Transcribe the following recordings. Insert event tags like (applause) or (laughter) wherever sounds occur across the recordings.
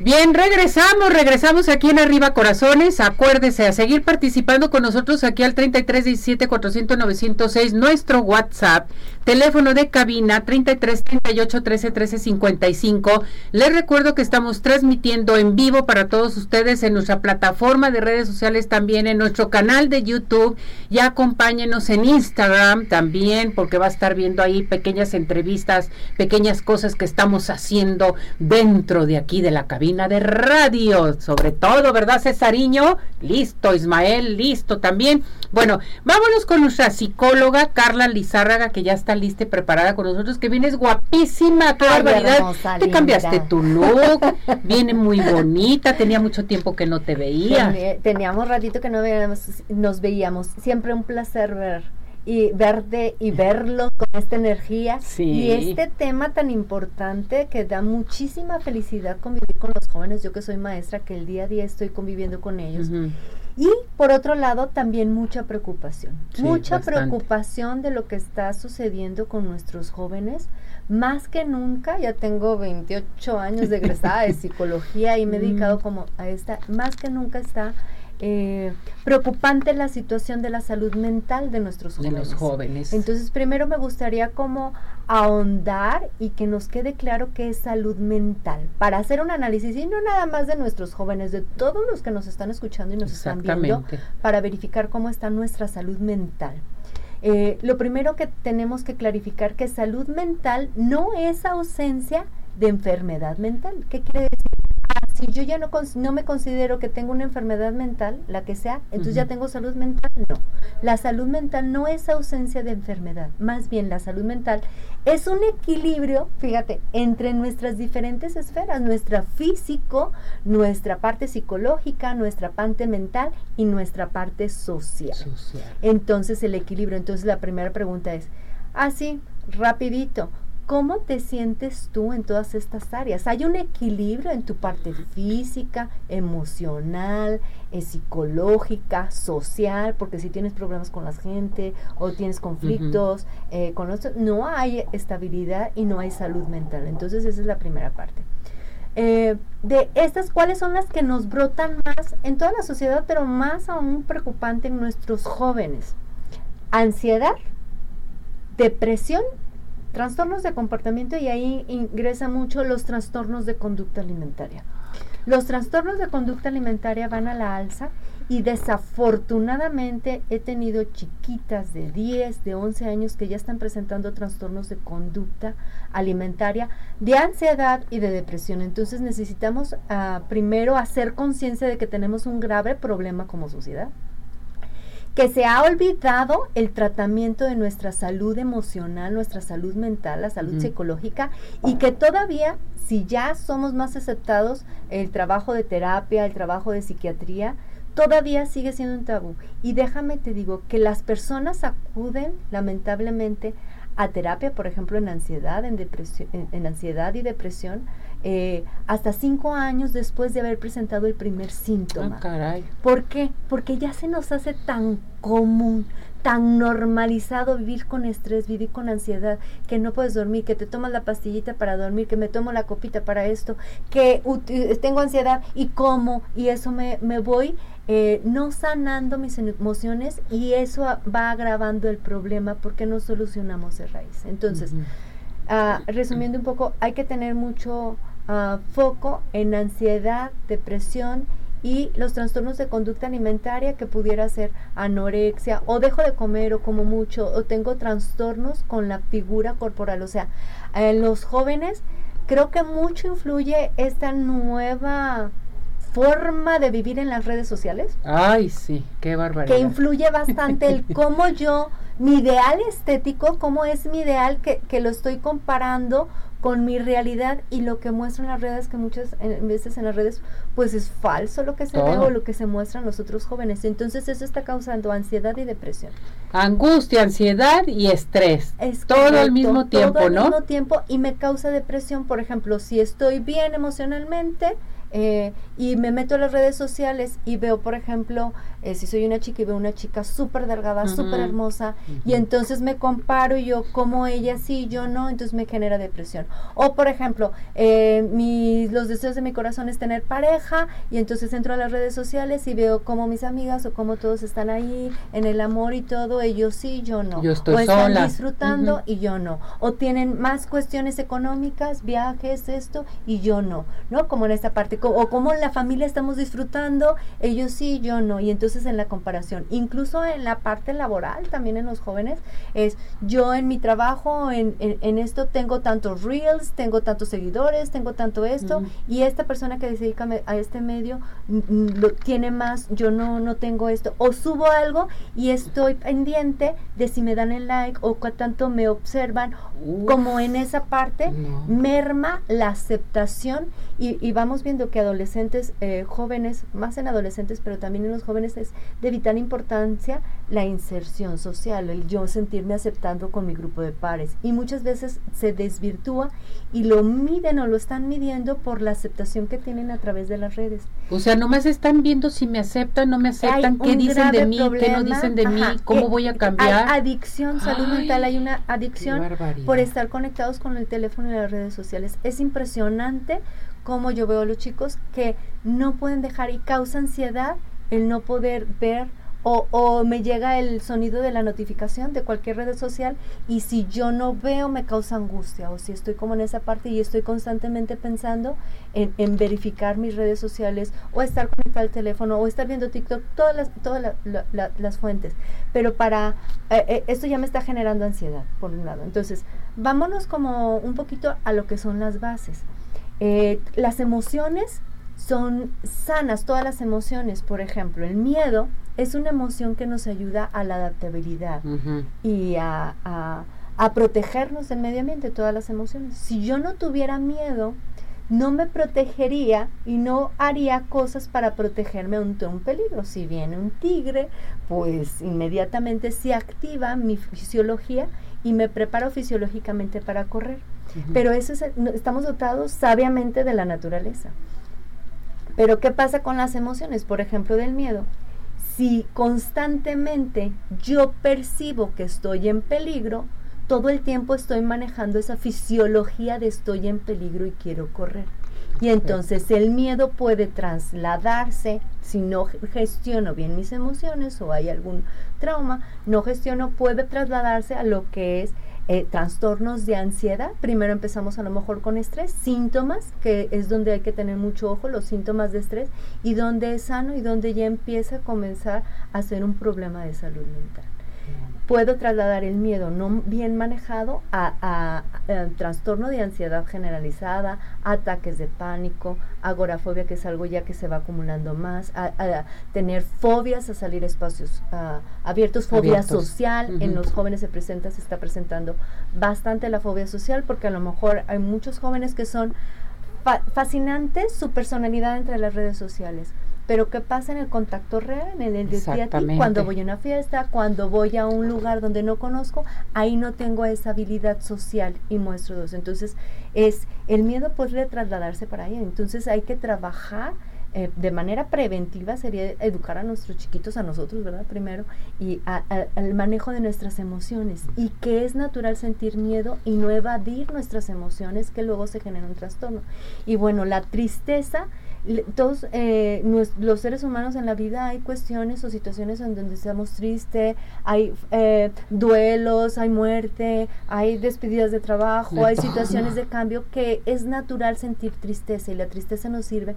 Bien, regresamos, regresamos aquí en Arriba Corazones. Acuérdese a seguir participando con nosotros aquí al 3317 400 906, nuestro WhatsApp, teléfono de cabina 33 38 13 13 55. Les recuerdo que estamos transmitiendo en vivo para todos ustedes en nuestra plataforma de redes sociales, también en nuestro canal de YouTube. Y acompáñenos en Instagram también, porque va a estar viendo ahí pequeñas entrevistas, pequeñas cosas que estamos haciendo dentro de aquí de la cabina de radio, sobre todo, ¿verdad, Cesariño? Listo, Ismael, listo también. Bueno, vámonos con nuestra psicóloga Carla Lizárraga, que ya está y preparada con nosotros, que vienes guapísima, qué barbaridad. Te cambiaste tu look, viene muy bonita, tenía mucho tiempo que no te veía. Teníamos ratito que no veíamos, nos veíamos. Siempre un placer ver y verte y verlo con esta energía y este tema tan importante que da muchísima felicidad convivir con los jóvenes, yo que soy maestra, que el día a día estoy conviviendo con ellos. Y por otro lado, también mucha preocupación, mucha preocupación de lo que está sucediendo con nuestros jóvenes. Más que nunca, ya tengo 28 años de egresada de (laughs) psicología y me he dedicado como a esta, más que nunca está eh, preocupante la situación de la salud mental de nuestros jóvenes. De los jóvenes. Entonces, primero me gustaría como ahondar y que nos quede claro qué es salud mental, para hacer un análisis y no nada más de nuestros jóvenes, de todos los que nos están escuchando y nos están viendo, para verificar cómo está nuestra salud mental. Eh, lo primero que tenemos que clarificar que salud mental no es ausencia de enfermedad mental. ¿Qué quiere decir? Si yo ya no, no me considero que tengo una enfermedad mental, la que sea, entonces ya tengo salud mental, no. La salud mental no es ausencia de enfermedad, más bien la salud mental es un equilibrio, fíjate, entre nuestras diferentes esferas, nuestra físico, nuestra parte psicológica, nuestra parte mental y nuestra parte social. social. Entonces el equilibrio, entonces la primera pregunta es, así, rapidito, ¿Cómo te sientes tú en todas estas áreas? ¿Hay un equilibrio en tu parte física, emocional, eh, psicológica, social? Porque si tienes problemas con la gente o tienes conflictos eh, con los, no hay estabilidad y no hay salud mental. Entonces esa es la primera parte. Eh, de estas, ¿cuáles son las que nos brotan más en toda la sociedad, pero más aún preocupante en nuestros jóvenes? Ansiedad, depresión trastornos de comportamiento y ahí ingresa mucho los trastornos de conducta alimentaria. Los trastornos de conducta alimentaria van a la alza y desafortunadamente he tenido chiquitas de 10, de 11 años que ya están presentando trastornos de conducta alimentaria, de ansiedad y de depresión. Entonces necesitamos ah, primero hacer conciencia de que tenemos un grave problema como sociedad que se ha olvidado el tratamiento de nuestra salud emocional, nuestra salud mental, la salud psicológica, y que todavía, si ya somos más aceptados, el trabajo de terapia, el trabajo de psiquiatría, todavía sigue siendo un tabú. Y déjame te digo que las personas acuden, lamentablemente, a terapia, por ejemplo, en ansiedad, en depresión, en ansiedad y depresión, eh, hasta cinco años después de haber presentado el primer síntoma. Ah, caray. ¿Por qué? Porque ya se nos hace tan común, tan normalizado vivir con estrés, vivir con ansiedad, que no puedes dormir, que te tomas la pastillita para dormir, que me tomo la copita para esto, que tengo ansiedad y como, y eso me, me voy eh, no sanando mis emociones y eso va agravando el problema porque no solucionamos de raíz. Entonces, ah, resumiendo un poco, hay que tener mucho foco en ansiedad, depresión y los trastornos de conducta alimentaria que pudiera ser anorexia o dejo de comer o como mucho o tengo trastornos con la figura corporal. O sea, en los jóvenes creo que mucho influye esta nueva forma de vivir en las redes sociales. Ay, sí, qué barbaridad. Que influye bastante el (laughs) cómo yo, mi ideal estético, cómo es mi ideal que, que lo estoy comparando con mi realidad y lo que muestran las redes, que muchas veces en las redes, pues es falso lo que se ve o lo que se muestran los otros jóvenes. Entonces eso está causando ansiedad y depresión. Angustia, ansiedad y estrés. todo al mismo tiempo, todo ¿no? al mismo tiempo y me causa depresión, por ejemplo, si estoy bien emocionalmente, eh, y me meto a las redes sociales y veo, por ejemplo, eh, si soy una chica y veo una chica súper delgada, súper hermosa, y entonces me comparo y yo como ella sí, yo no, entonces me genera depresión. O, por ejemplo, eh, mis, los deseos de mi corazón es tener pareja, y entonces entro a las redes sociales y veo como mis amigas o como todos están ahí en el amor y todo, ellos sí, yo no. Yo estoy o están disfrutando y yo no. O tienen más cuestiones económicas, viajes, esto, y yo no, ¿no? Como en esta parte o como la familia estamos disfrutando, ellos sí, yo no, y entonces en la comparación, incluso en la parte laboral, también en los jóvenes, es yo en mi trabajo, en, en, esto tengo tantos reels, tengo tantos seguidores, tengo tanto esto, y esta persona que se dedica a este medio lo tiene más, yo no, no tengo esto, o subo algo y estoy pendiente de si me dan el like o cuánto tanto me observan, como en esa parte merma la aceptación y, y vamos viendo que adolescentes, eh, jóvenes, más en adolescentes, pero también en los jóvenes, es de vital importancia la inserción social, el yo sentirme aceptando con mi grupo de pares. Y muchas veces se desvirtúa y lo miden o lo están midiendo por la aceptación que tienen a través de las redes. O sea, nomás están viendo si me aceptan, no me aceptan, qué dicen de mí, qué no dicen de mí, cómo eh, voy a cambiar. Hay adicción, salud mental, hay una adicción por estar conectados con el teléfono y las redes sociales. Es impresionante como yo veo a los chicos que no pueden dejar y causa ansiedad el no poder ver o, me llega el sonido de la notificación de cualquier red social y si yo no veo me causa angustia o si estoy como en esa parte y estoy constantemente pensando en, en verificar mis redes sociales o estar conectado al teléfono o estar viendo TikTok, todas las, todas las fuentes. Pero para, eh, eh, esto ya me está generando ansiedad, por un lado. Entonces, vámonos como un poquito a lo que son las bases. Eh, las emociones son sanas, todas las emociones. Por ejemplo, el miedo es una emoción que nos ayuda a la adaptabilidad y a, a, protegernos del medio ambiente, todas las emociones. Si yo no tuviera miedo, no me protegería y no haría cosas para protegerme ante un peligro. Si viene un tigre, pues inmediatamente se activa mi fisiología y me preparo fisiológicamente para correr. Pero eso es, estamos dotados sabiamente de la naturaleza. Pero ¿qué pasa con las emociones? Por ejemplo, del miedo. Si constantemente yo percibo que estoy en peligro, todo el tiempo estoy manejando esa fisiología de estoy en peligro y quiero correr. Y entonces el miedo puede trasladarse, si no gestiono bien mis emociones o hay algún trauma, no gestiono, puede trasladarse a lo que es eh, trastornos de ansiedad. Primero empezamos a lo mejor con estrés, síntomas, que es donde hay que tener mucho ojo, los síntomas de estrés, y donde es sano y donde ya empieza a comenzar a ser un problema de salud mental puedo trasladar el miedo no bien manejado a, trastorno de ansiedad generalizada, ataques de pánico, agorafobia, que es algo ya que se va acumulando más, a, tener fobias a salir a espacios abiertos, fobia social, en los jóvenes se presenta, se está presentando bastante la fobia social, porque a lo mejor hay muchos jóvenes que son fascinantes su personalidad entre las redes sociales pero ¿qué pasa en el contacto real, en el día a ti? Cuando voy a una fiesta, cuando voy a un lugar donde no conozco, ahí no tengo esa habilidad social y muestro dos. Entonces, es el miedo puede trasladarse para ahí. Entonces, hay que trabajar eh, de manera preventiva sería educar a nuestros chiquitos, a nosotros, ¿verdad? Primero, y al manejo de nuestras emociones. Y que es natural sentir miedo y no evadir nuestras emociones, que luego se genera un trastorno. Y bueno, la tristeza todos eh, los seres humanos en la vida hay cuestiones o situaciones en donde estamos tristes, hay eh, duelos, hay muerte, hay despedidas de trabajo, hay situaciones de cambio que es natural sentir tristeza y la tristeza nos sirve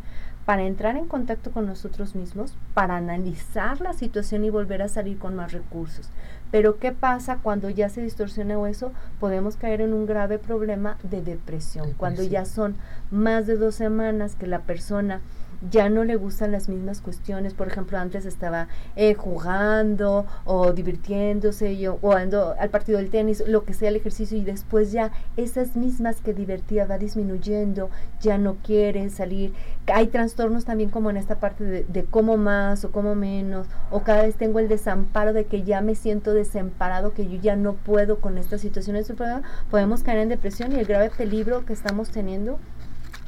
para entrar en contacto con nosotros mismos, para analizar la situación y volver a salir con más recursos. Pero ¿qué pasa cuando ya se distorsiona eso? Podemos caer en un grave problema de depresión, cuando ya son más de dos semanas que la persona ya no le gustan las mismas cuestiones. Por ejemplo, antes estaba eh, jugando o divirtiéndose yo, o ando al partido del tenis, lo que sea el ejercicio, y después ya esas mismas que divertía va disminuyendo, ya no quiere salir. Hay trastornos también como en esta parte de, de cómo más o cómo menos, o cada vez tengo el desamparo de que ya me siento desamparado, que yo ya no puedo con esta situación. Podemos caer en depresión y el grave peligro que estamos teniendo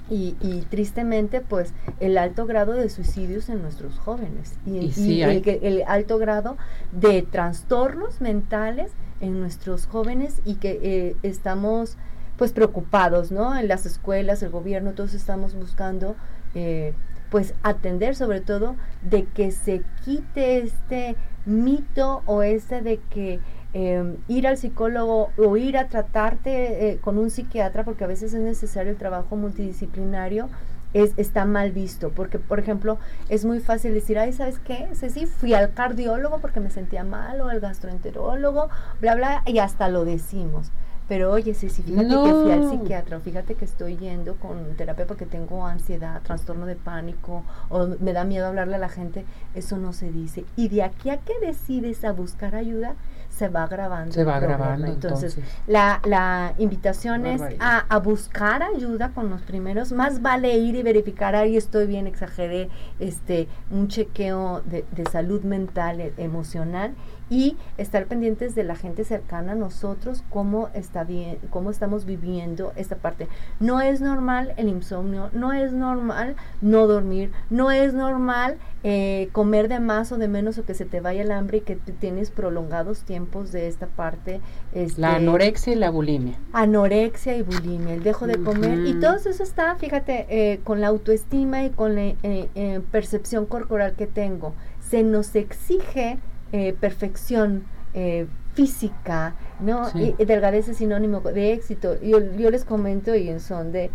y, tristemente pues el alto grado de suicidios en nuestros jóvenes y, el, alto grado de trastornos mentales en nuestros jóvenes y que eh, estamos pues preocupados, ¿no? En las escuelas, el gobierno, todos estamos buscando eh, pues atender sobre todo de que se quite este mito o este de que Em, ir al psicólogo o ir a tratarte eh, con un psiquiatra, porque a veces es necesario el trabajo multidisciplinario, es, está mal visto, porque por ejemplo es muy fácil decir, ay, ¿sabes qué? sí fui al cardiólogo porque me sentía mal o al gastroenterólogo, bla, bla, y hasta lo decimos. Pero oye, sí, sí, fíjate que fui al psiquiatra, fíjate que estoy yendo con terapia porque tengo ansiedad, trastorno de pánico, o me da miedo hablarle a la gente, eso no se dice. Y de aquí a que decides a buscar ayuda, se va grabando. Se va grabando. Entonces, La, la invitación es a, a, buscar ayuda con los primeros. Más vale ir y verificar, ahí estoy bien, exageré, este, un chequeo de, de salud mental, e, emocional y estar pendientes de la gente cercana a nosotros, cómo, está bien, cómo estamos viviendo esta parte. No es normal el insomnio, no es normal no dormir, no es normal eh, comer de más o de menos o que se te vaya el hambre y que tienes prolongados tiempos de esta parte. Este, la anorexia y la bulimia. Anorexia y bulimia, el dejo de comer. Y todo eso está, fíjate, eh, con la autoestima y con la eh, percepción corporal que tengo. Se nos exige eh, perfección eh, física, ¿no? Y, delgadez es sinónimo de éxito. Yo, yo les comento y en son de,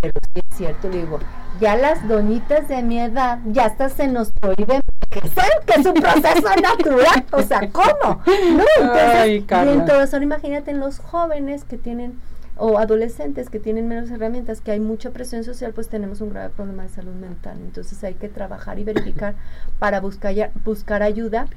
pero sí es cierto, le digo, ya las doñitas de mi edad, ya hasta se nos prohíbe que es un proceso (laughs) natural, o sea, ¿cómo? No, entonces, bien todos ahora imagínate en los jóvenes que tienen o adolescentes que tienen menos herramientas, que hay mucha presión social, pues tenemos un grave problema de salud mental. Entonces hay que trabajar y verificar para buscar, buscar ayuda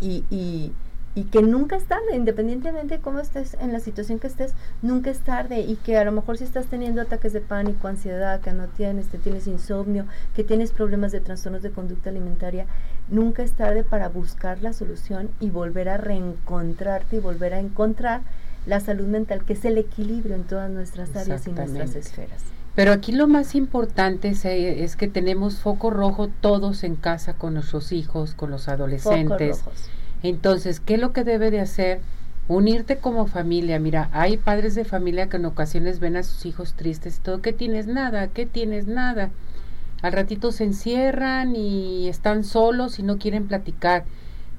y, y, y que nunca es tarde, independientemente de cómo estés en la situación que estés, nunca es tarde y que a lo mejor si estás teniendo ataques de pánico, ansiedad, que no tienes, te tienes insomnio, que tienes problemas de trastornos de conducta alimentaria, nunca es tarde para buscar la solución y volver a reencontrarte y volver a encontrar la salud mental, que es el equilibrio en todas nuestras áreas y nuestras esferas. Pero aquí lo más importante es, eh, es, que tenemos foco rojo todos en casa con nuestros hijos, con los adolescentes. Entonces, ¿qué es lo que debe de hacer? Unirte como familia. Mira, hay padres de familia que en ocasiones ven a sus hijos tristes y todo. ¿Qué tienes? Nada, ¿qué tienes? Nada. Al ratito se encierran y están solos y no quieren platicar.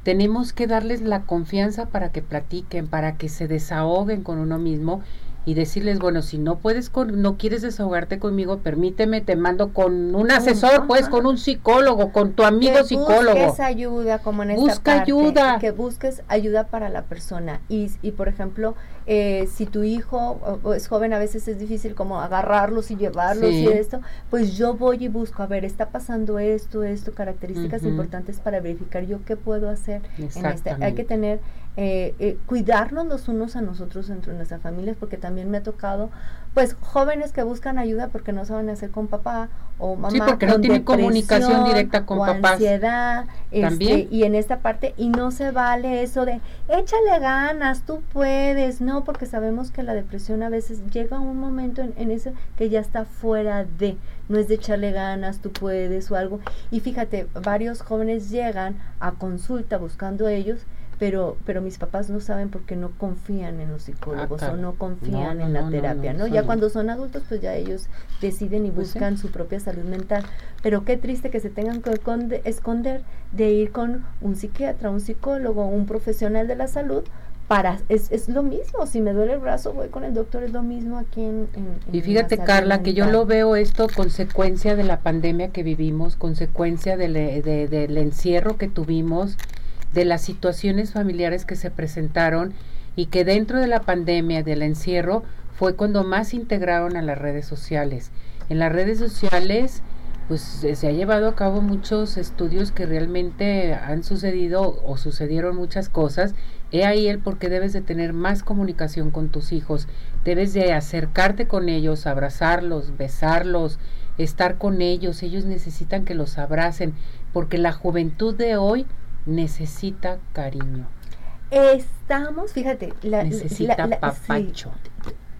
Tenemos que darles la confianza para que platiquen, para que se desahoguen con uno mismo y decirles, bueno, si no puedes, con, no quieres desahogarte conmigo, permíteme, te mando con un asesor, pues, con un psicólogo, con tu amigo que psicólogo. Busques ayuda, como en esta Busca ayuda. Que busques ayuda para la persona. Y, y por ejemplo, eh, si tu hijo es joven, a veces es difícil como agarrarlos y llevarlos y esto, pues yo voy y busco, a ver, está pasando esto, esto, características importantes para verificar yo qué puedo hacer en este. Hay que tener eh, eh, cuidarnos los unos a nosotros entre nuestras familias, porque también me ha tocado, pues, jóvenes que buscan ayuda porque no saben hacer con papá o mamá. Sí, porque no tiene comunicación directa con papá. ansiedad, este, y en esta parte, y no se vale eso de, échale ganas, tú puedes, no, porque sabemos que la depresión a veces llega a un momento en, en eso que ya está fuera de, no es de echarle ganas, tú puedes o algo. Y fíjate, varios jóvenes llegan a consulta buscando ellos pero pero mis papás no saben porque no confían en los psicólogos ah, o no confían en la terapia, ¿no? ya cuando son adultos, pues ya ellos deciden y pues buscan su propia salud mental. Pero qué triste que se tengan que esconder de ir con un psiquiatra, un psicólogo, un profesional de la salud para es, es lo mismo, si me duele el brazo voy con el doctor, es lo mismo aquí en... y fíjate Carla, que yo lo veo esto consecuencia de la pandemia que vivimos, consecuencia del, del encierro que tuvimos, de las situaciones familiares que se presentaron y que dentro de la pandemia, del encierro, fue cuando más integraron a las redes sociales. En las redes sociales, pues se ha llevado a cabo muchos estudios que realmente han sucedido o sucedieron muchas cosas. He ahí el por qué debes de tener más comunicación con tus hijos. Debes de acercarte con ellos, abrazarlos, besarlos, estar con ellos. Ellos necesitan que los abracen, porque la juventud de hoy necesita cariño. Estamos, fíjate, la, necesita papacho.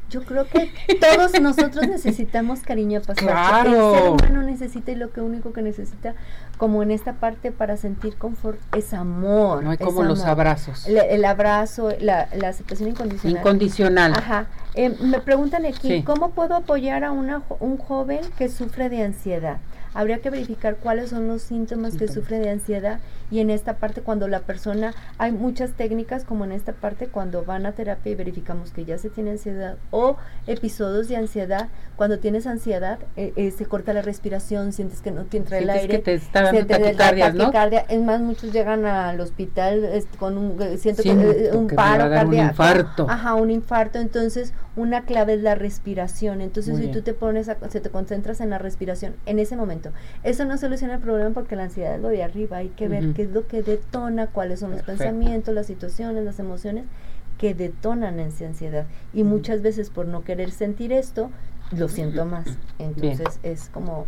Yo creo que todos nosotros necesitamos cariño apapacho. Claro. El ser humano necesita y lo que único que necesita, como en esta parte para sentir confort, es amor. No hay como los abrazos. El, el abrazo, la, la aceptación incondicional. Incondicional. Ajá. Eh, me preguntan aquí, Sí. ¿cómo puedo apoyar a una, un joven que sufre de ansiedad? Habría que verificar cuáles son los síntomas que sufre de ansiedad y en esta parte cuando la persona, hay muchas técnicas como en esta parte cuando van a terapia y verificamos que ya se tiene ansiedad o episodios de ansiedad, cuando tienes ansiedad eh, eh, se corta la respiración, sientes que no te entra el aire, que te está dando se te da taquicardias, ¿no? taquicardia. Es más, muchos llegan al hospital con un, eh, siento que, eh, un paro dar un cardíaco. infarto. Ajá, un infarto. Entonces, una clave es la respiración. Entonces, Muy si bien. tú te pones, a, si te concentras en la respiración en ese momento, eso no soluciona el problema porque la ansiedad es lo de arriba. Hay que ver qué es lo que detona, cuáles son los pensamientos, las situaciones, las emociones que detonan esa ansiedad. Y muchas veces por no querer sentir esto, lo siento más. Entonces, es como,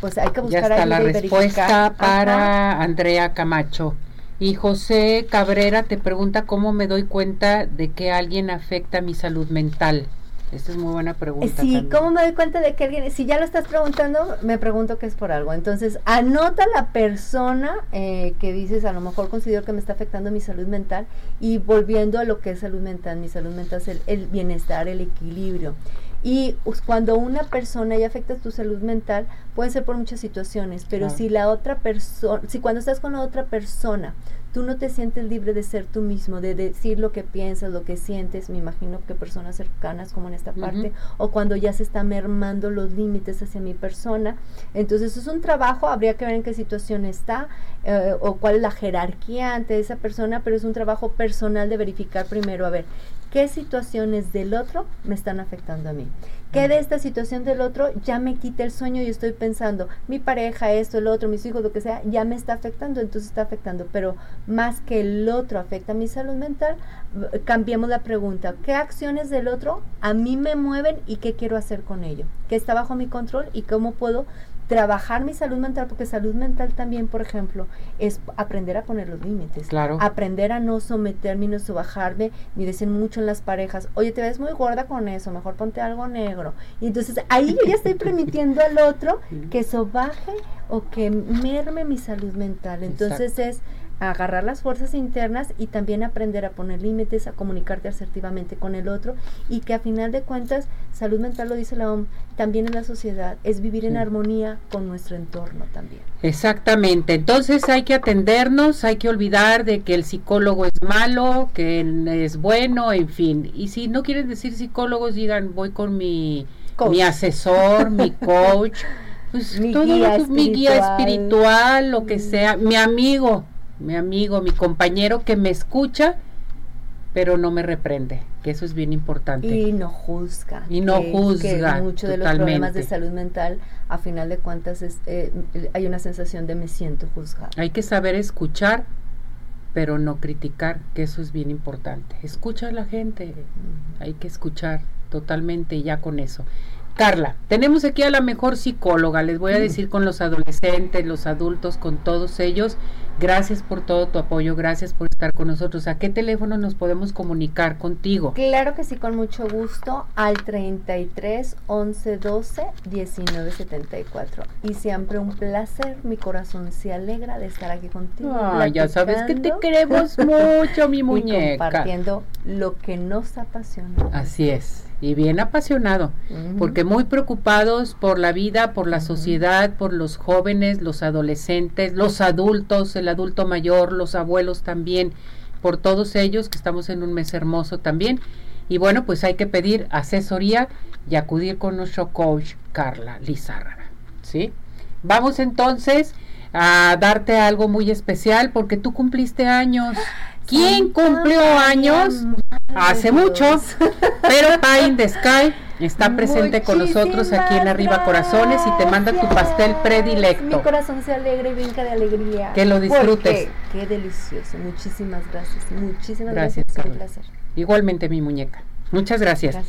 pues hay que Ya buscar está la respuesta verificar. para Ajá. Andrea Camacho. Y José Cabrera te pregunta cómo me doy cuenta de que alguien afecta mi salud mental. Esta es muy buena pregunta. Sí, también. ¿cómo me doy cuenta de que alguien, si ya lo estás preguntando, me pregunto que es por algo. Entonces, anota la persona eh, que dices, a lo mejor considero que me está afectando mi salud mental y volviendo a lo que es salud mental, mi salud mental es el, el bienestar, el equilibrio. Y cuando una persona ya afecta tu salud mental, puede ser por muchas situaciones, pero Claro. si la otra persona, si cuando estás con la otra persona, tú no te sientes libre de ser tú mismo, de decir lo que piensas, lo que sientes, me imagino que personas cercanas como en esta parte, o cuando ya se está mermando los límites hacia mi persona. Entonces es un trabajo, habría que ver en qué situación está eh, o cuál es la jerarquía ante esa persona, pero es un trabajo personal de verificar primero, a ver, qué situaciones del otro me están afectando a mí. ¿Qué de esta situación del otro ya me quita el sueño y estoy pensando, mi pareja, esto, el otro, mis hijos, lo que sea, ya me está afectando, entonces está afectando, pero más que el otro afecta a mi salud mental, v- cambiemos la pregunta, ¿qué acciones del otro a mí me mueven y qué quiero hacer con ello? ¿Qué está bajo mi control y cómo puedo trabajar mi salud mental? Porque salud mental también, por ejemplo, es aprender a poner los límites. Claro. Aprender a no someterme, no subajarme, ni decir mucho en las parejas, oye, te ves muy gorda con eso, mejor ponte algo negro. Y entonces ahí yo ya estoy permitiendo al otro (laughs) que sobaje o que merme mi salud mental. Entonces es agarrar las fuerzas internas y también aprender a poner límites, a comunicarte asertivamente con el otro y que a final de cuentas, salud mental lo dice la OMS, también en la sociedad, es vivir en armonía con nuestro entorno también. Exactamente, entonces hay que atendernos, hay que olvidar de que el psicólogo es malo, que es bueno, en fin. Y si no quieren decir psicólogos, digan voy con mi, Coach. mi asesor, mi (laughs) coach, pues Mi todo lo que- mi guía espiritual. espiritual, lo que Mm. sea, mi amigo, mi amigo, mi compañero que me escucha, pero no me reprende, que eso es bien importante. Y no juzga. Y no que- juzga, Que muchos de los problemas de salud mental, a final de cuentas, es, eh, hay una sensación de me siento juzgado. Hay que saber escuchar, pero no criticar, que eso es bien importante. Escucha a la gente, hay que escuchar totalmente ya con eso. Carla, tenemos aquí a la mejor psicóloga, les voy a decir con los adolescentes, los adultos, con todos ellos. Gracias por todo tu apoyo, gracias por estar con nosotros. ¿A qué teléfono nos podemos comunicar contigo? Claro que sí, con mucho gusto, al 33 11 12 19 74. Y siempre un placer, mi corazón se alegra de estar aquí contigo. Ah, ya sabes que te queremos (laughs) mucho, mi Y muñeca. compartiendo lo que nos apasiona. Así es, y bien apasionado. Porque muy preocupados por la vida, por la sociedad, por los jóvenes, los adolescentes, los adultos, el adulto mayor, los abuelos también, por todos ellos que estamos en un mes hermoso también. Y bueno, pues hay que pedir asesoría y acudir con nuestro coach Carla Lizárraga, ¿sí? Vamos entonces a darte algo muy especial porque tú cumpliste años. ¿Quién cumplió años? Hace mucho, (laughs) pero Pie in the Sky está presente con nosotros aquí en Arriba Corazones y te manda tu pastel predilecto. Mi corazón se alegra y brinca de alegría. Que lo disfrutes. Qué delicioso. Muchísimas gracias. Muchísimas Gracias, gracias. Es un Carla. placer. Igualmente mi muñeca. Muchas gracias. Gracias.